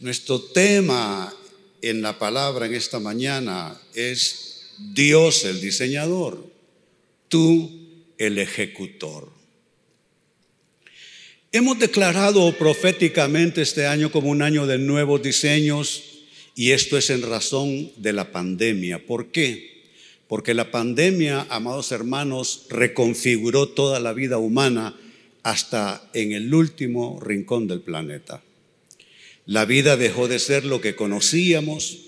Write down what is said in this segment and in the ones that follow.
Nuestro tema en la palabra en esta mañana es Dios el diseñador, tú el ejecutor. Hemos declarado proféticamente este año como un año de nuevos diseños y esto es en razón de la pandemia. ¿Por qué? Porque la pandemia, amados hermanos, reconfiguró toda la vida humana hasta en el último rincón del planeta. La vida dejó de ser lo que conocíamos,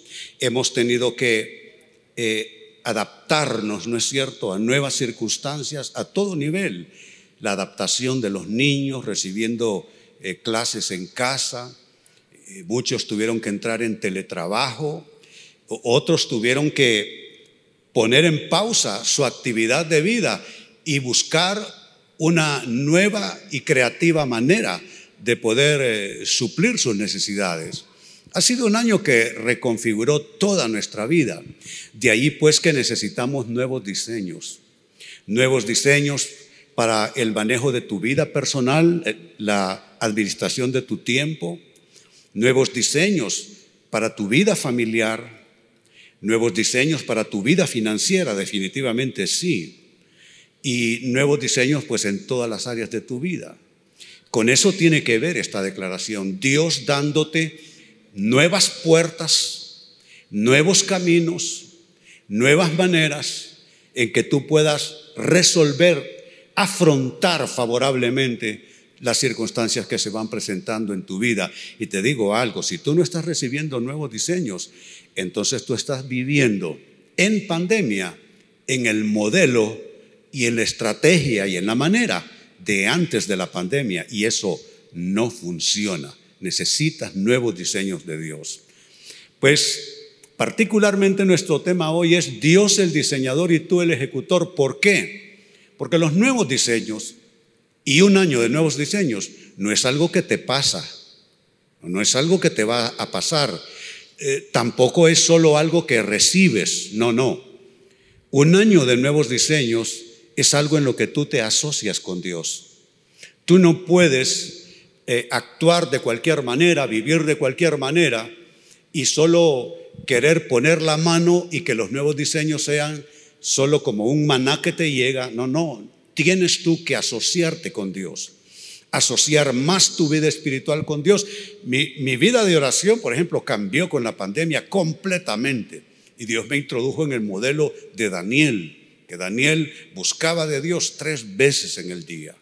hemos tenido que eh, adaptarnos, ¿no es cierto?, a nuevas circunstancias a todo nivel. La adaptación de los niños recibiendo eh, clases en casa, eh, muchos tuvieron que entrar en teletrabajo, otros tuvieron que poner en pausa su actividad de vida y buscar una nueva y creativa manera de poder eh, suplir sus necesidades. Ha sido un año que reconfiguró toda nuestra vida. De ahí pues que necesitamos nuevos diseños, nuevos diseños para el manejo de tu vida personal, eh, la administración de tu tiempo, nuevos diseños para tu vida familiar, nuevos diseños para tu vida financiera, definitivamente sí, y nuevos diseños pues en todas las áreas de tu vida. Con eso tiene que ver esta declaración, Dios dándote nuevas puertas, nuevos caminos, nuevas maneras en que tú puedas resolver afrontar favorablemente las circunstancias que se van presentando en tu vida. Y te digo algo, si tú no estás recibiendo nuevos diseños, entonces tú estás viviendo en pandemia en el modelo y en la estrategia y en la manera de antes de la pandemia. Y eso no funciona. Necesitas nuevos diseños de Dios. Pues particularmente nuestro tema hoy es Dios el diseñador y tú el ejecutor. ¿Por qué? Porque los nuevos diseños y un año de nuevos diseños no es algo que te pasa, no es algo que te va a pasar, eh, tampoco es solo algo que recibes, no, no. Un año de nuevos diseños es algo en lo que tú te asocias con Dios. Tú no puedes eh, actuar de cualquier manera, vivir de cualquier manera y solo querer poner la mano y que los nuevos diseños sean solo como un maná que te llega. No, no, tienes tú que asociarte con Dios, asociar más tu vida espiritual con Dios. Mi, mi, vida de oración, por ejemplo, cambió con la pandemia completamente. Y Dios me introdujo en el modelo de Daniel, que Daniel buscaba de Dios tres veces en el día.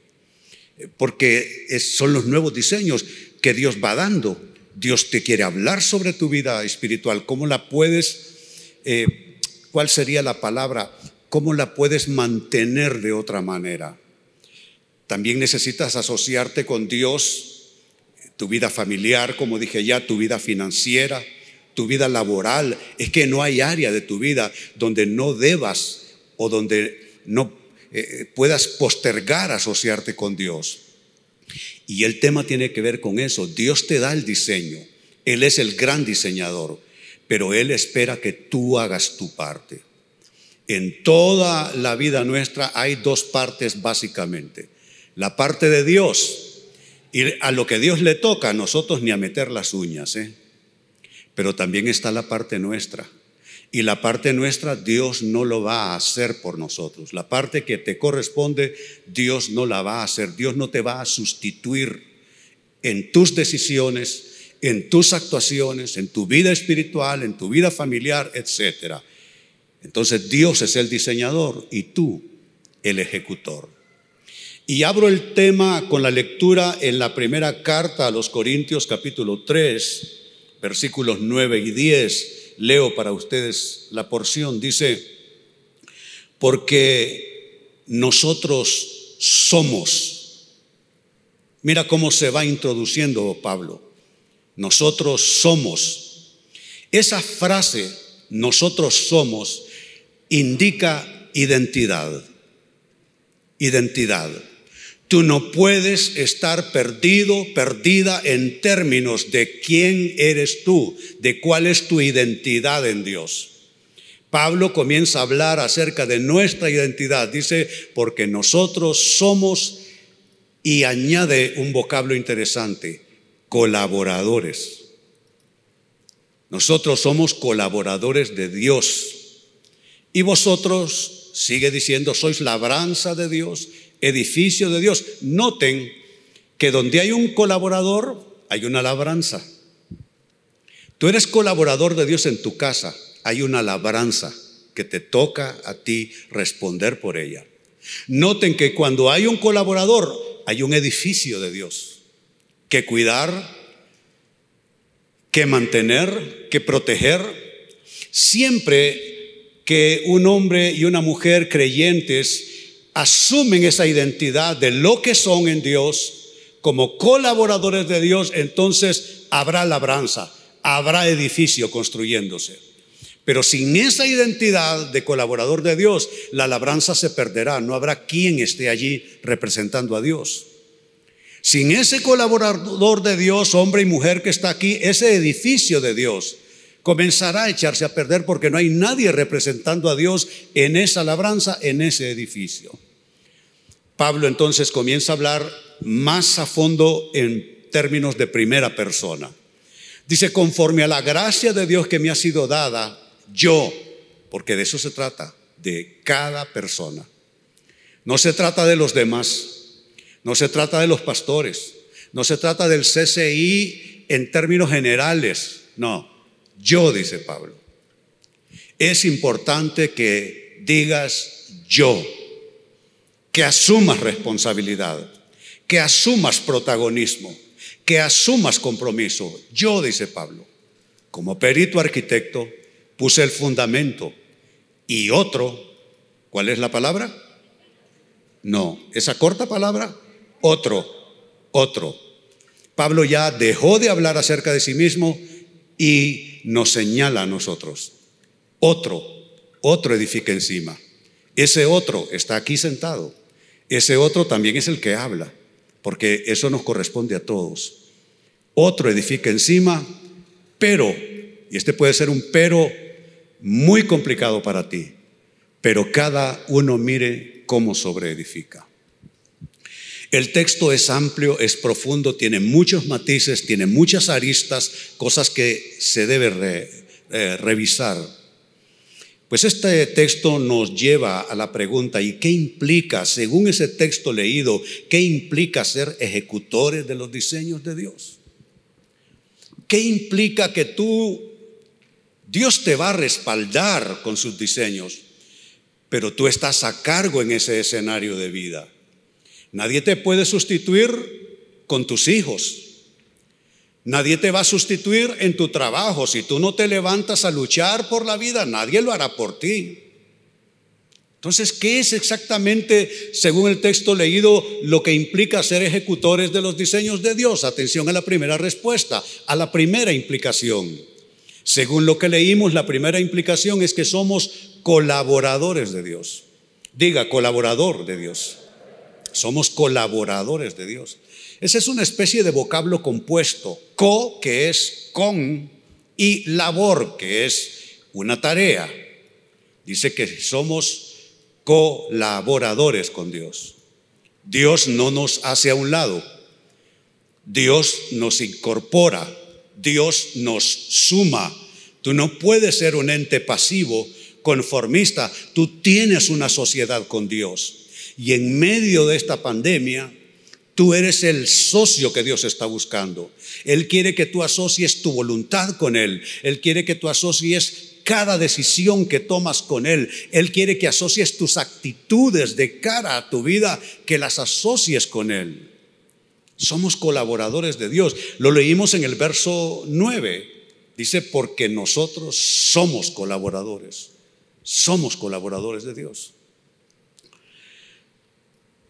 Eh, porque son los nuevos diseños que Dios va dando. Dios te quiere hablar sobre tu vida espiritual, cómo la puedes eh, ¿Cuál sería la palabra? ¿Cómo la puedes mantener de otra manera? También necesitas asociarte con Dios, tu vida familiar, como dije ya, tu vida financiera, tu vida laboral. Es que no hay área de tu vida donde no debas o donde no eh, puedas postergar asociarte con Dios. Y el tema tiene que ver con eso. Dios te da el diseño. Él es el gran diseñador pero Él espera que tú hagas tu parte. En toda la vida nuestra hay dos partes básicamente. La parte de Dios, y a lo que Dios le toca, a nosotros ni a meter las uñas, ¿eh? pero también está la parte nuestra. Y la parte nuestra Dios no lo va a hacer por nosotros. La parte que te corresponde, Dios no la va a hacer. Dios no te va a sustituir en tus decisiones, en tus actuaciones, en tu vida espiritual, en tu vida familiar, etc. Entonces Dios es el diseñador y tú el ejecutor. Y abro el tema con la lectura en la primera carta a los Corintios capítulo 3, versículos 9 y 10. Leo para ustedes la porción. Dice, porque nosotros somos. Mira cómo se va introduciendo Pablo nosotros somos. Esa frase, nosotros somos, indica identidad. Identidad. Tú no puedes estar perdido, perdida en términos de quién eres tú, de cuál es tu identidad en Dios. Pablo comienza a hablar acerca de nuestra identidad. Dice, porque nosotros somos, y añade un vocablo interesante, colaboradores. Nosotros somos colaboradores de Dios. Y vosotros, sigue diciendo, sois labranza de Dios, edificio de Dios. Noten que donde hay un colaborador, hay una labranza. Tú eres colaborador de Dios en tu casa, hay una labranza que te toca a ti responder por ella. Noten que cuando hay un colaborador, hay un edificio de Dios que cuidar, que mantener, que proteger. Siempre que un hombre y una mujer creyentes asumen esa identidad de lo que son en Dios, como colaboradores de Dios, entonces habrá labranza, habrá edificio construyéndose. Pero sin esa identidad de colaborador de Dios, la labranza se perderá, no habrá quien esté allí representando a Dios. Sin ese colaborador de Dios, hombre y mujer que está aquí, ese edificio de Dios comenzará a echarse a perder porque no hay nadie representando a Dios en esa labranza, en ese edificio. Pablo entonces comienza a hablar más a fondo en términos de primera persona. Dice, conforme a la gracia de Dios que me ha sido dada, yo, porque de eso se trata, de cada persona. No se trata de los demás, no se trata de los pastores, no se trata del CCI en términos generales, no, yo, dice Pablo. Es importante que digas yo, que asumas responsabilidad, que asumas protagonismo, que asumas compromiso. Yo, dice Pablo, como perito arquitecto, puse el fundamento y otro, ¿cuál es la palabra? No, esa corta palabra, otro, otro. Pablo ya dejó de hablar acerca de sí mismo y nos señala a nosotros. Otro, otro edifica encima. Ese otro está aquí sentado. Ese otro también es el que habla, porque eso nos corresponde a todos. Otro edifica encima, pero, y este puede ser un pero muy complicado para ti, pero cada uno mire cómo sobreedifica. El texto es amplio, es profundo, tiene muchos matices, tiene muchas aristas, cosas que se debe eh, revisar. Pues este texto nos lleva a la pregunta, ¿y qué implica, según ese texto leído, qué implica ser ejecutores de los diseños de Dios? ¿Qué implica que tú, Dios te va a respaldar con sus diseños, pero tú estás a cargo en ese escenario de vida? Nadie te puede sustituir con tus hijos. Nadie te va a sustituir en tu trabajo. Si tú no te levantas a luchar por la vida, nadie lo hará por ti. Entonces, ¿qué es exactamente, según el texto leído, lo que implica ser ejecutores de los diseños de Dios? Atención a la primera respuesta, a la primera implicación. Según lo que leímos, la primera implicación es que somos colaboradores de Dios. Diga, colaborador de Dios. Somos colaboradores de Dios. Esa es una especie de vocablo compuesto. Co, que es con, y labor, que es una tarea. Dice que somos colaboradores con Dios. Dios no nos hace a un lado. Dios nos incorpora. Dios nos suma. Tú no puedes ser un ente pasivo, conformista. Tú tienes una sociedad con Dios. Y en medio de esta pandemia, tú eres el socio que Dios está buscando. Él quiere que tú asocies tu voluntad con Él. Él quiere que tú asocies cada decisión que tomas con Él. Él quiere que asocies tus actitudes de cara a tu vida, que las asocies con Él. Somos colaboradores de Dios. Lo leímos en el verso 9. Dice, porque nosotros somos colaboradores. Somos colaboradores de Dios.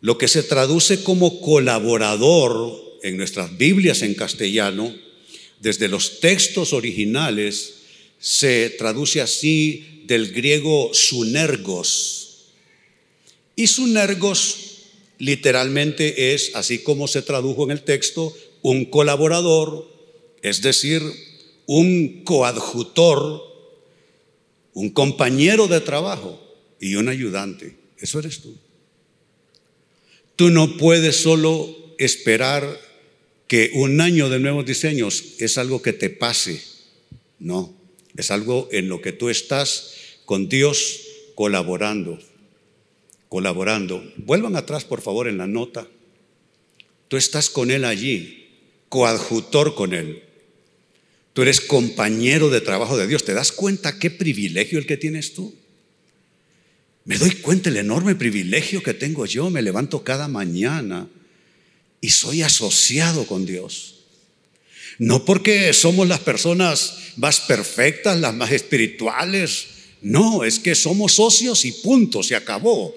Lo que se traduce como colaborador en nuestras Biblias en castellano, desde los textos originales, se traduce así del griego sunergos. Y sunergos literalmente es, así como se tradujo en el texto, un colaborador, es decir, un coadjutor, un compañero de trabajo y un ayudante. Eso eres tú. Tú no puedes solo esperar que un año de nuevos diseños es algo que te pase. No, es algo en lo que tú estás con Dios colaborando, colaborando. Vuelvan atrás, por favor, en la nota. Tú estás con Él allí, coadjutor con Él. Tú eres compañero de trabajo de Dios. ¿Te das cuenta qué privilegio el que tienes tú? Me doy cuenta el enorme privilegio que tengo yo. Me levanto cada mañana y soy asociado con Dios. No porque somos las personas más perfectas, las más espirituales. No, es que somos socios y punto, se acabó.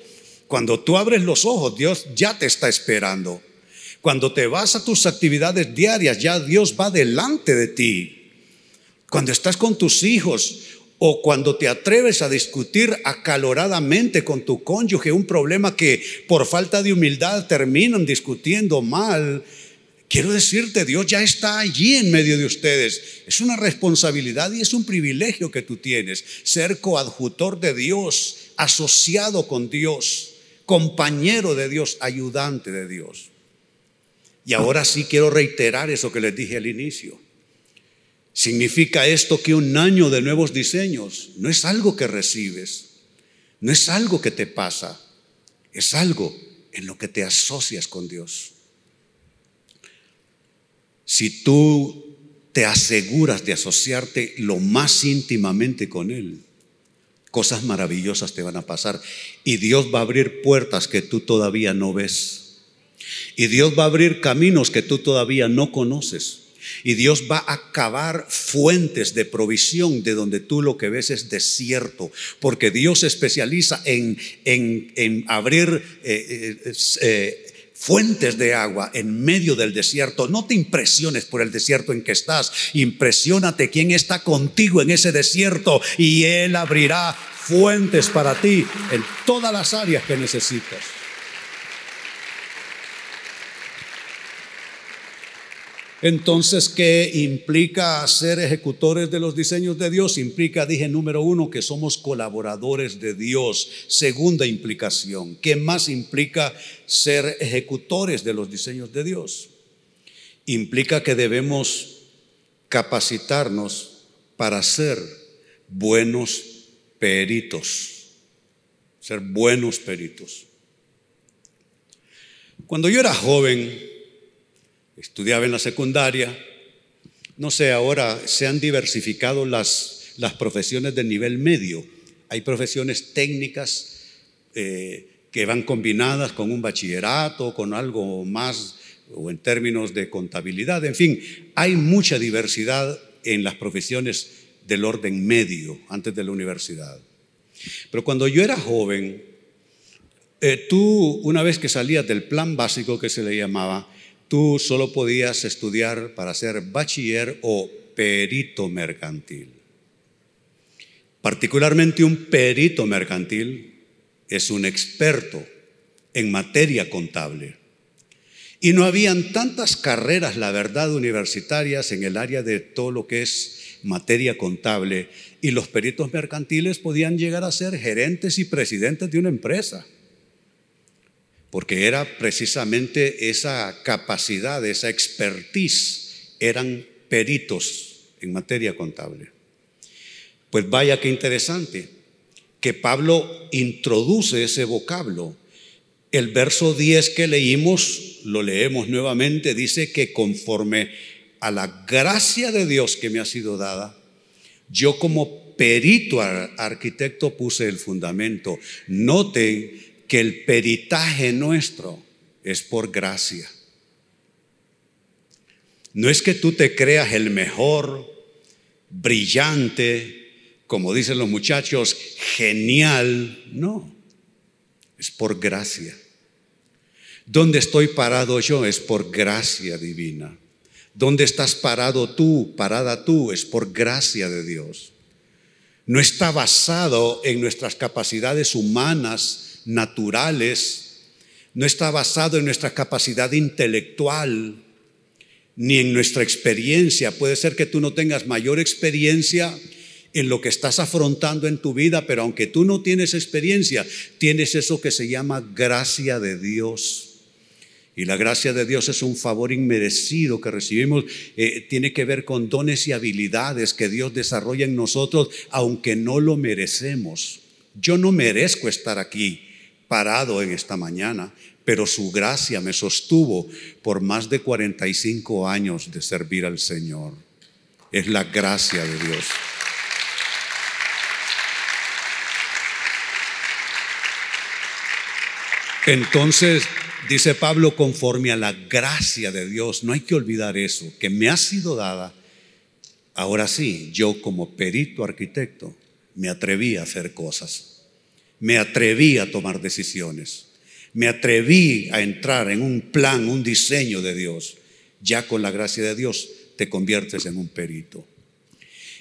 Cuando tú abres los ojos, Dios ya te está esperando. Cuando te vas a tus actividades diarias, ya Dios va delante de ti. Cuando estás con tus hijos o cuando te atreves a discutir acaloradamente con tu cónyuge un problema que por falta de humildad terminan discutiendo mal, quiero decirte, Dios ya está allí en medio de ustedes. Es una responsabilidad y es un privilegio que tú tienes, ser coadjutor de Dios, asociado con Dios, compañero de Dios, ayudante de Dios. Y ahora sí quiero reiterar eso que les dije al inicio. Significa esto que un año de nuevos diseños no es algo que recibes, no es algo que te pasa, es algo en lo que te asocias con Dios. Si tú te aseguras de asociarte lo más íntimamente con Él, cosas maravillosas te van a pasar y Dios va a abrir puertas que tú todavía no ves. Y Dios va a abrir caminos que tú todavía no conoces. Y Dios va a cavar fuentes de provisión de donde tú lo que ves es desierto, porque Dios se especializa en, en, abrir eh, eh, eh, fuentes de agua en medio del desierto. No te impresiones por el desierto en que estás, impresiónate quién está contigo en ese desierto y Él abrirá fuentes para ti en todas las áreas que necesitas. Entonces, ¿qué implica ser ejecutores de los diseños de Dios? Implica, dije, número uno, que somos colaboradores de Dios. Segunda implicación, ¿qué más implica ser ejecutores de los diseños de Dios? Implica que debemos capacitarnos para ser buenos peritos, ser buenos peritos. Cuando yo era joven, estudiaba en la secundaria. No sé, ahora se han diversificado las, las profesiones de nivel medio. Hay profesiones técnicas eh, que van combinadas con un bachillerato, con algo más, o en términos de contabilidad. En fin, hay mucha diversidad en las profesiones del orden medio antes de la universidad. Pero cuando yo era joven, eh, tú, una vez que salías del plan básico que se le llamaba, tú solo podías estudiar para ser bachiller o perito mercantil. Particularmente un perito mercantil es un experto en materia contable. Y no habían tantas carreras, la verdad, universitarias en el área de todo lo que es materia contable. Y los peritos mercantiles podían llegar a ser gerentes y presidentes de una empresa porque era precisamente esa capacidad, esa expertise, eran peritos en materia contable. Pues vaya que interesante que Pablo introduce ese vocablo. El verso 10 que leímos, lo leemos nuevamente, dice que conforme a la gracia de Dios que me ha sido dada, yo como perito arquitecto puse el fundamento. Noten que el peritaje nuestro es por gracia. No es que tú te creas el mejor, brillante, como dicen los muchachos, genial. No, es por gracia. ¿Dónde estoy parado yo? Es por gracia divina. ¿Dónde estás parado tú, parada tú? Es por gracia de Dios. No está basado en nuestras capacidades humanas naturales, no está basado en nuestra capacidad intelectual ni en nuestra experiencia. Puede ser que tú no tengas mayor experiencia en lo que estás afrontando en tu vida, pero aunque tú no tienes experiencia, tienes eso que se llama gracia de Dios. Y la gracia de Dios es un favor inmerecido que recibimos. Eh, tiene que ver con dones y habilidades que Dios desarrolla en nosotros, aunque no lo merecemos. Yo no merezco estar aquí parado en esta mañana, pero su gracia me sostuvo por más de 45 años de servir al Señor. Es la gracia de Dios. Entonces, dice Pablo, conforme a la gracia de Dios, no hay que olvidar eso, que me ha sido dada. Ahora sí, yo como perito arquitecto me atreví a hacer cosas, me atreví a tomar decisiones, me atreví a entrar en un plan, un diseño de Dios. Ya con la gracia de Dios te conviertes en un perito.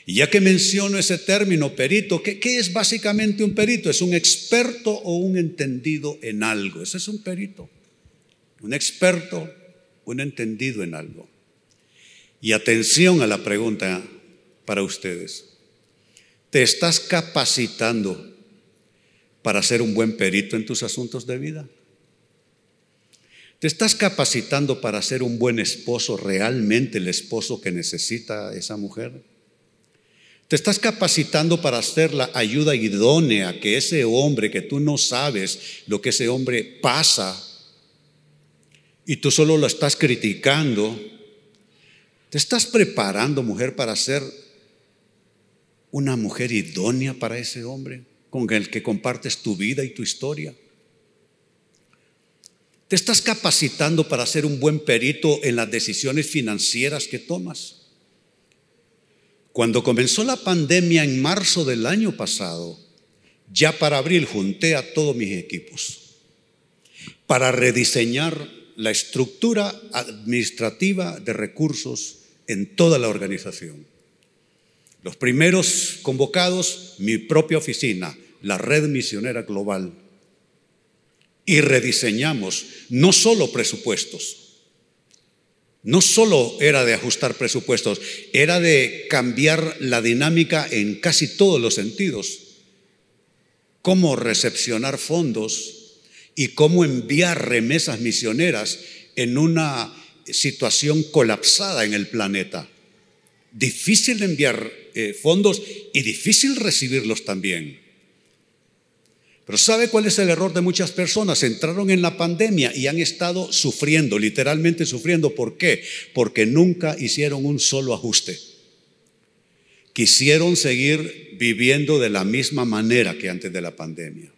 Y ya que menciono ese término perito, ¿qué, es básicamente un perito? Es un experto o un entendido en algo. Ese es un perito. Un experto, un entendido en algo. Y atención a la pregunta para ustedes. ¿Te estás capacitando para ser un buen perito en tus asuntos de vida? ¿Te estás capacitando para ser un buen esposo, realmente el esposo que necesita esa mujer? Te estás capacitando para hacer la ayuda idónea que ese hombre que tú no sabes lo que ese hombre pasa y tú solo lo estás criticando. Te estás preparando, mujer, para ser una mujer idónea para ese hombre con el que compartes tu vida y tu historia. Te estás capacitando para ser un buen perito en las decisiones financieras que tomas. Cuando comenzó la pandemia en marzo del año pasado, ya para abril junté a todos mis equipos para rediseñar la estructura administrativa de recursos en toda la organización. Los primeros convocados, mi propia oficina, la Red Misionera Global. Y rediseñamos no solo presupuestos, no solo era de ajustar presupuestos, era de cambiar la dinámica en casi todos los sentidos. Cómo recepcionar fondos y cómo enviar remesas misioneras en una situación colapsada en el planeta. Difícil enviar eh, fondos y difícil recibirlos también. Pero ¿sabe cuál es el error de muchas personas? Entraron en la pandemia y han estado sufriendo, literalmente sufriendo. ¿Por qué? Porque nunca hicieron un solo ajuste. Quisieron seguir viviendo de la misma manera que antes de la pandemia.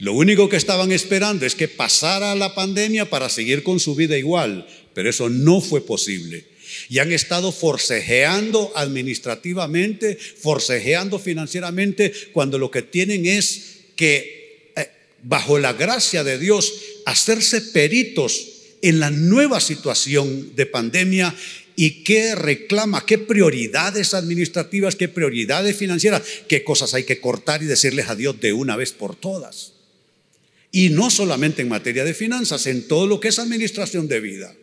Lo único que estaban esperando es que pasara la pandemia para seguir con su vida igual, pero eso no fue posible. Y han estado forcejeando administrativamente, forcejeando financieramente, cuando lo que tienen es que eh, bajo la gracia de Dios hacerse peritos en la nueva situación de pandemia y qué reclama, qué prioridades administrativas, qué prioridades financieras, qué cosas hay que cortar y decirles a Dios de una vez por todas. Y no solamente en materia de finanzas, en todo lo que es administración de vida.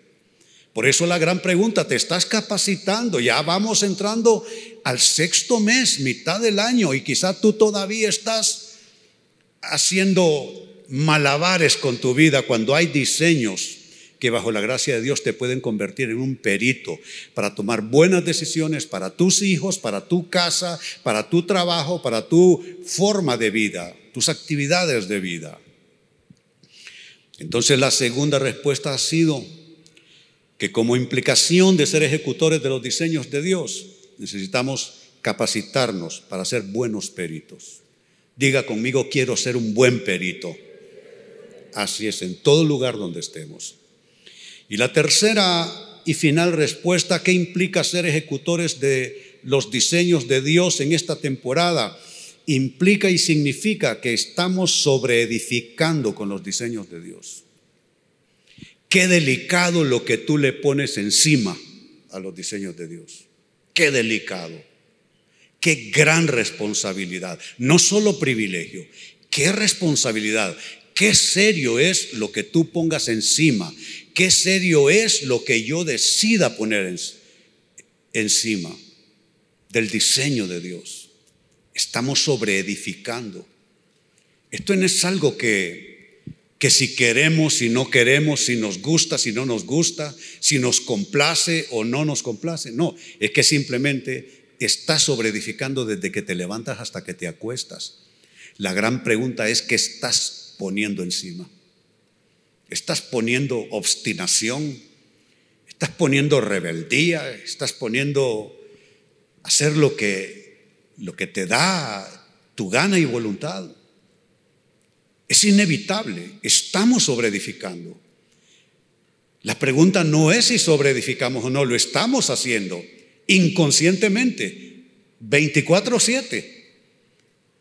Por eso la gran pregunta, ¿te estás capacitando? Ya vamos entrando al sexto mes, mitad del año, y quizá tú todavía estás haciendo malabares con tu vida cuando hay diseños que bajo la gracia de Dios te pueden convertir en un perito para tomar buenas decisiones para tus hijos, para tu casa, para tu trabajo, para tu forma de vida, tus actividades de vida. Entonces la segunda respuesta ha sido que como implicación de ser ejecutores de los diseños de Dios, necesitamos capacitarnos para ser buenos peritos. Diga conmigo, quiero ser un buen perito. Así es, en todo lugar donde estemos. Y la tercera y final respuesta, ¿qué implica ser ejecutores de los diseños de Dios en esta temporada? Implica y significa que estamos sobreedificando con los diseños de Dios. Qué delicado lo que tú le pones encima a los diseños de Dios. Qué delicado. Qué gran responsabilidad, no solo privilegio, qué responsabilidad, qué serio es lo que tú pongas encima, qué serio es lo que yo decida poner encima del diseño de Dios. Estamos sobreedificando. Esto no es algo que que si queremos, si no queremos, si nos gusta, si no nos gusta, si nos complace o no nos complace. No, es que simplemente estás sobreedificando desde que te levantas hasta que te acuestas. La gran pregunta es, ¿qué estás poniendo encima? ¿Estás poniendo obstinación? ¿Estás poniendo rebeldía? ¿Estás poniendo hacer lo que, lo que te da tu gana y voluntad? Es inevitable, estamos sobreedificando. La pregunta no es si sobreedificamos o no, lo estamos haciendo inconscientemente, 24/7.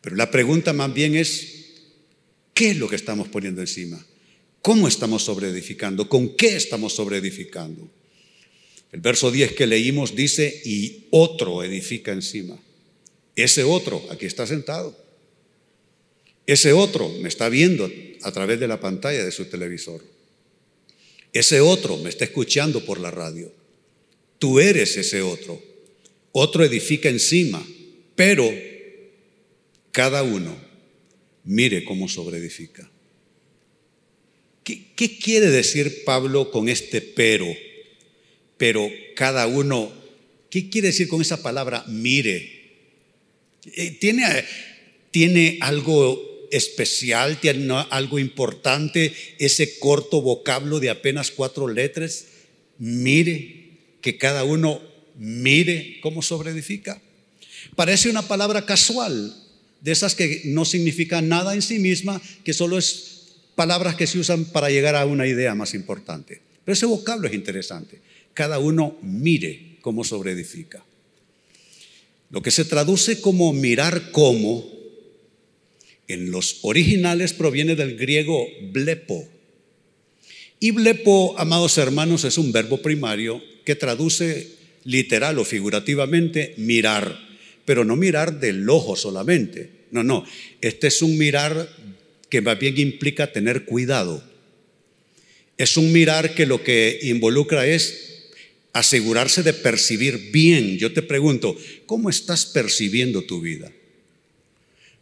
Pero la pregunta más bien es, ¿qué es lo que estamos poniendo encima? ¿Cómo estamos sobreedificando? ¿Con qué estamos sobreedificando? El verso 10 que leímos dice, y otro edifica encima. Ese otro, aquí está sentado. Ese otro me está viendo a través de la pantalla de su televisor. Ese otro me está escuchando por la radio. Tú eres ese otro. Otro edifica encima, pero cada uno mire cómo sobreedifica. ¿Qué, ¿Qué quiere decir Pablo con este pero? Pero cada uno, ¿qué quiere decir con esa palabra mire? Eh, ¿Tiene, tiene algo especial, tiene algo importante, ese corto vocablo de apenas cuatro letras. Mire, que cada uno mire cómo sobreedifica. Parece una palabra casual, de esas que no significan nada en sí misma, que solo es palabras que se usan para llegar a una idea más importante. Pero ese vocablo es interesante. Cada uno mire cómo sobreedifica. Lo que se traduce como mirar cómo en los originales proviene del griego blepo. Y blepo, amados hermanos, es un verbo primario que traduce literal o figurativamente mirar, pero no mirar del ojo solamente. No, no, este es un mirar que más bien implica tener cuidado. Es un mirar que lo que involucra es asegurarse de percibir bien. Yo te pregunto, ¿cómo estás percibiendo tu vida?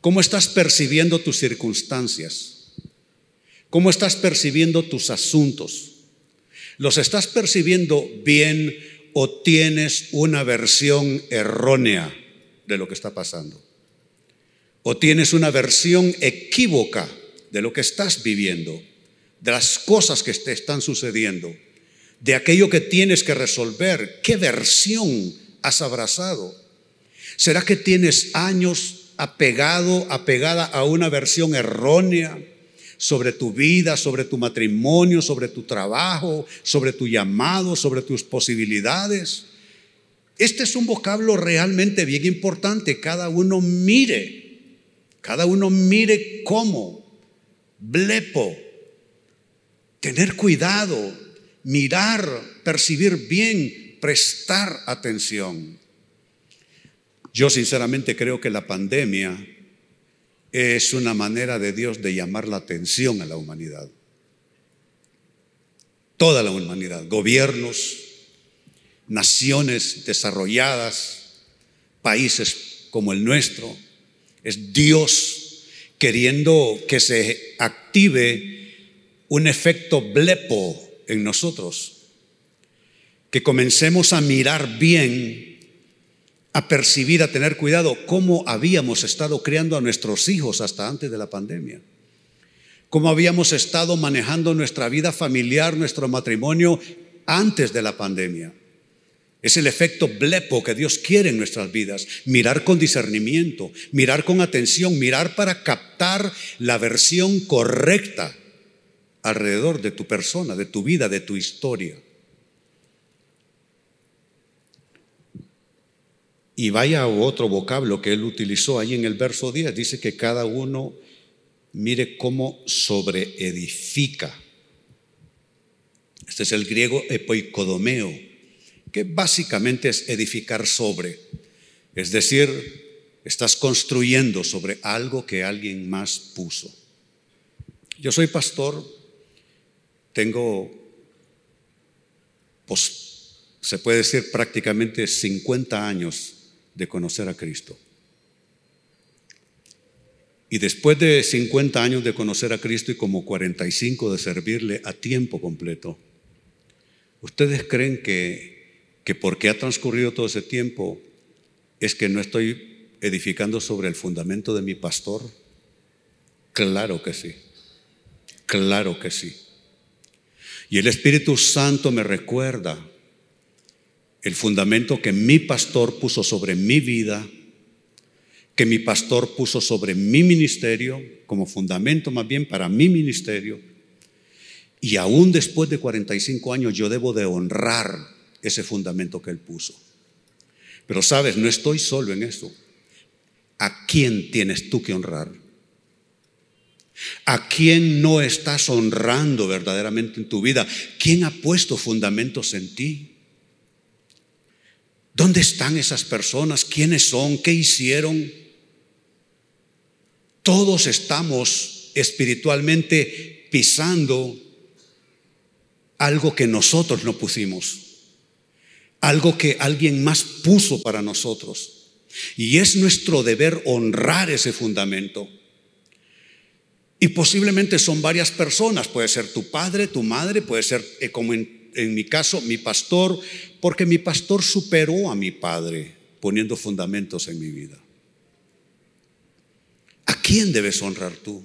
¿Cómo estás percibiendo tus circunstancias? ¿Cómo estás percibiendo tus asuntos? ¿Los estás percibiendo bien o tienes una versión errónea de lo que está pasando? ¿O tienes una versión equívoca de lo que estás viviendo, de las cosas que te están sucediendo, de aquello que tienes que resolver? ¿Qué versión has abrazado? ¿Será que tienes años apegado, apegada a una versión errónea sobre tu vida, sobre tu matrimonio, sobre tu trabajo, sobre tu llamado, sobre tus posibilidades. Este es un vocablo realmente bien importante. Cada uno mire, cada uno mire cómo. Blepo, tener cuidado, mirar, percibir bien, prestar atención. Yo sinceramente creo que la pandemia es una manera de Dios de llamar la atención a la humanidad. Toda la humanidad, gobiernos, naciones desarrolladas, países como el nuestro. Es Dios queriendo que se active un efecto blepo en nosotros, que comencemos a mirar bien a percibir, a tener cuidado cómo habíamos estado criando a nuestros hijos hasta antes de la pandemia. Cómo habíamos estado manejando nuestra vida familiar, nuestro matrimonio antes de la pandemia. Es el efecto blepo que Dios quiere en nuestras vidas. Mirar con discernimiento, mirar con atención, mirar para captar la versión correcta alrededor de tu persona, de tu vida, de tu historia. Y vaya otro vocablo que él utilizó ahí en el verso 10, dice que cada uno mire cómo sobreedifica. Este es el griego epoicodomeo, que básicamente es edificar sobre. Es decir, estás construyendo sobre algo que alguien más puso. Yo soy pastor, tengo, pues, se puede decir prácticamente 50 años de conocer a Cristo. Y después de 50 años de conocer a Cristo y como 45 de servirle a tiempo completo, ¿ustedes creen que, que porque ha transcurrido todo ese tiempo es que no estoy edificando sobre el fundamento de mi pastor? Claro que sí, claro que sí. Y el Espíritu Santo me recuerda el fundamento que mi pastor puso sobre mi vida que mi pastor puso sobre mi ministerio, como fundamento más bien para mi ministerio. Y aún después de 45 años yo debo de honrar ese fundamento que él puso. Pero sabes, no estoy solo en eso. ¿A quién tienes tú que honrar? ¿A quién no estás honrando verdaderamente en tu vida? ¿Quién ha puesto fundamentos en ti? ¿Dónde están esas personas? ¿Quiénes son? ¿Qué hicieron? Todos estamos espiritualmente pisando algo que nosotros no pusimos, algo que alguien más puso para nosotros. Y es nuestro deber honrar ese fundamento. Y posiblemente son varias personas, puede ser tu padre, tu madre, puede ser eh, como en, en mi caso mi pastor, porque mi pastor superó a mi padre poniendo fundamentos en mi vida. ¿A quién debes honrar tú?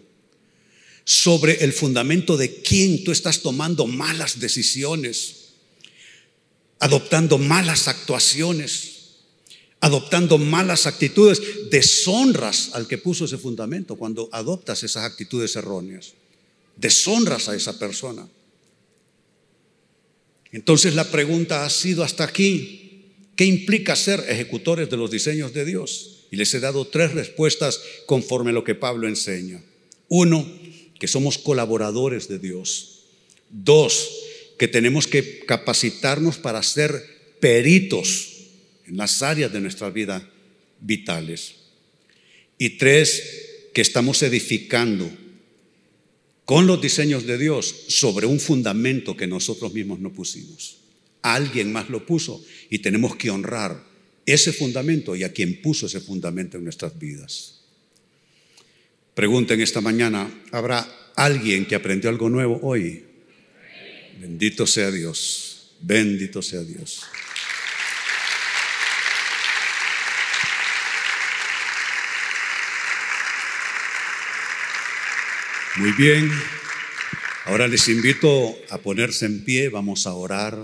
Sobre el fundamento de quién tú estás tomando malas decisiones, adoptando malas actuaciones, adoptando malas actitudes, deshonras al que puso ese fundamento cuando adoptas esas actitudes erróneas. Deshonras a esa persona. Entonces la pregunta ha sido hasta aquí, ¿qué implica ser ejecutores de los diseños de Dios? Y les he dado tres respuestas conforme a lo que Pablo enseña. Uno, que somos colaboradores de Dios. Dos, que tenemos que capacitarnos para ser peritos en las áreas de nuestra vida vitales. Y tres, que estamos edificando con los diseños de Dios sobre un fundamento que nosotros mismos no pusimos. Alguien más lo puso y tenemos que honrar ese fundamento y a quien puso ese fundamento en nuestras vidas. Pregunten esta mañana, ¿habrá alguien que aprendió algo nuevo hoy? Bendito sea Dios, bendito sea Dios. Muy bien, ahora les invito a ponerse en pie, vamos a orar.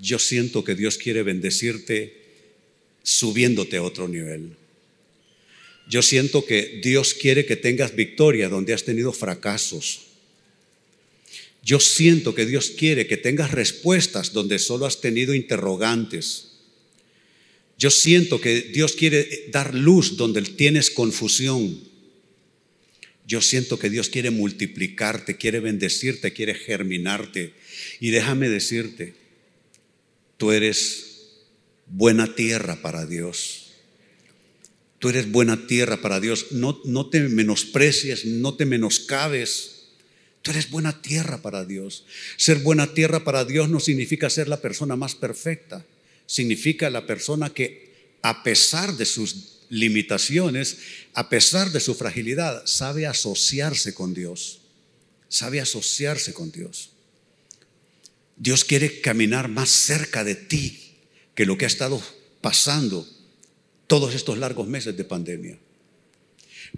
Yo siento que Dios quiere bendecirte subiéndote a otro nivel. Yo siento que Dios quiere que tengas victoria donde has tenido fracasos. Yo siento que Dios quiere que tengas respuestas donde solo has tenido interrogantes. Yo siento que Dios quiere dar luz donde tienes confusión. Yo siento que Dios quiere multiplicarte, quiere bendecirte, quiere germinarte. Y déjame decirte, tú eres buena tierra para Dios. Tú eres buena tierra para Dios. No, no te menosprecies, no te menoscabes. Tú eres buena tierra para Dios. Ser buena tierra para Dios no significa ser la persona más perfecta. Significa la persona que a pesar de sus limitaciones, a pesar de su fragilidad, sabe asociarse con Dios. Sabe asociarse con Dios. Dios quiere caminar más cerca de ti que lo que ha estado pasando todos estos largos meses de pandemia.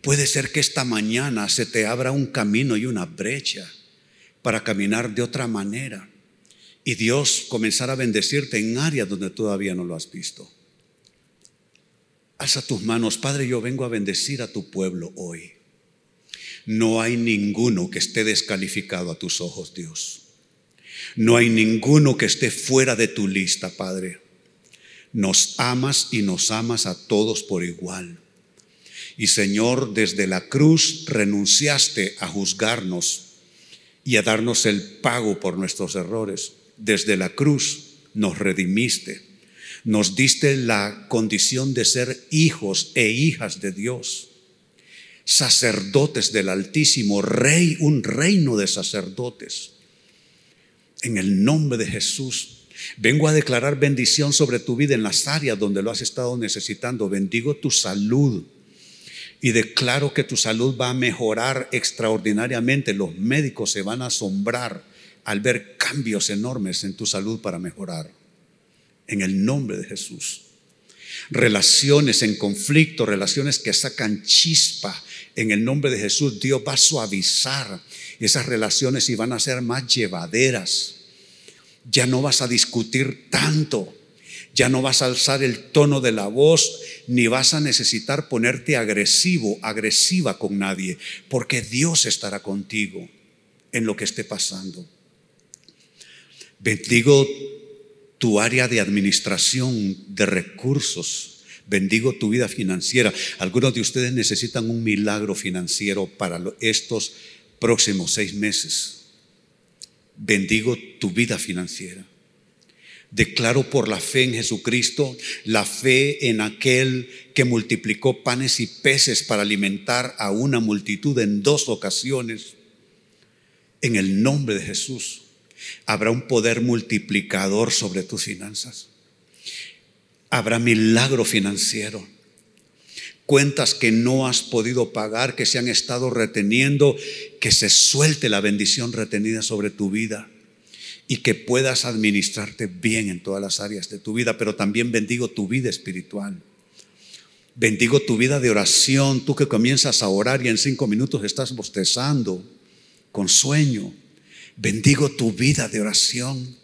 Puede ser que esta mañana se te abra un camino y una brecha para caminar de otra manera y Dios comenzará a bendecirte en áreas donde todavía no lo has visto. Alza tus manos, Padre, yo vengo a bendecir a tu pueblo hoy. No hay ninguno que esté descalificado a tus ojos, Dios. No hay ninguno que esté fuera de tu lista, Padre. Nos amas y nos amas a todos por igual. Y Señor, desde la cruz renunciaste a juzgarnos y a darnos el pago por nuestros errores. Desde la cruz nos redimiste. Nos diste la condición de ser hijos e hijas de Dios. Sacerdotes del Altísimo, rey, un reino de sacerdotes. En el nombre de Jesús Vengo a declarar bendición sobre tu vida en las áreas donde lo has estado necesitando. Bendigo tu salud. Y declaro que tu salud va a mejorar extraordinariamente. Los médicos se van a asombrar al ver cambios enormes en tu salud para mejorar. En el nombre de Jesús. Relaciones en conflicto, relaciones que sacan chispa. En el nombre de Jesús, Dios va a suavizar esas relaciones y van a ser más llevaderas. Ya no vas a discutir tanto. Ya no vas a alzar el tono de la voz, ni vas a necesitar ponerte agresivo, agresiva con nadie, porque Dios estará contigo en lo que esté pasando. Bendigo tu área de administración de recursos. Bendigo tu vida financiera. Algunos de ustedes necesitan un milagro financiero para estos próximos seis meses. Bendigo tu vida financiera. Declaro por la fe en Jesucristo, la fe en aquel que multiplicó panes y peces para alimentar a una multitud en dos ocasiones. En el nombre de Jesús habrá un poder multiplicador sobre tus finanzas. Habrá milagro financiero. Cuentas que no has podido pagar, que se han estado reteniendo, que se suelte la bendición retenida sobre tu vida y que puedas administrarte bien en todas las áreas de tu vida, pero también bendigo tu vida espiritual. Bendigo tu vida de oración, tú que comienzas a orar y en cinco minutos estás bostezando con sueño Bendigo tu vida de oración.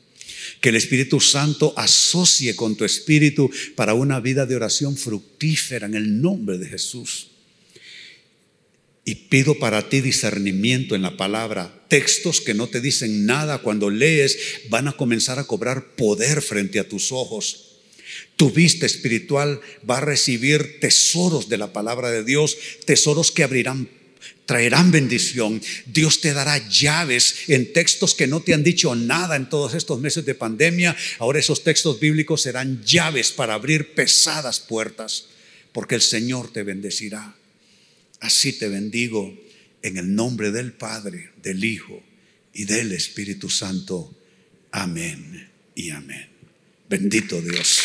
Que el Espíritu Santo asocie con tu espíritu para una vida de oración fructífera en el nombre de Jesús. Y pido para ti discernimiento en la palabra. Textos que no te dicen nada cuando lees van a comenzar a cobrar poder frente a tus ojos. Tu vista espiritual va a recibir tesoros de la palabra de Dios, tesoros que abrirán traerán bendición. Dios te dará llaves en textos que no te han dicho nada en todos estos meses de pandemia. Ahora esos textos bíblicos serán llaves para abrir pesadas puertas, porque el Señor te bendecirá. Así te bendigo en el nombre del Padre, del Hijo y del Espíritu Santo. Amén y amén. Bendito Dios.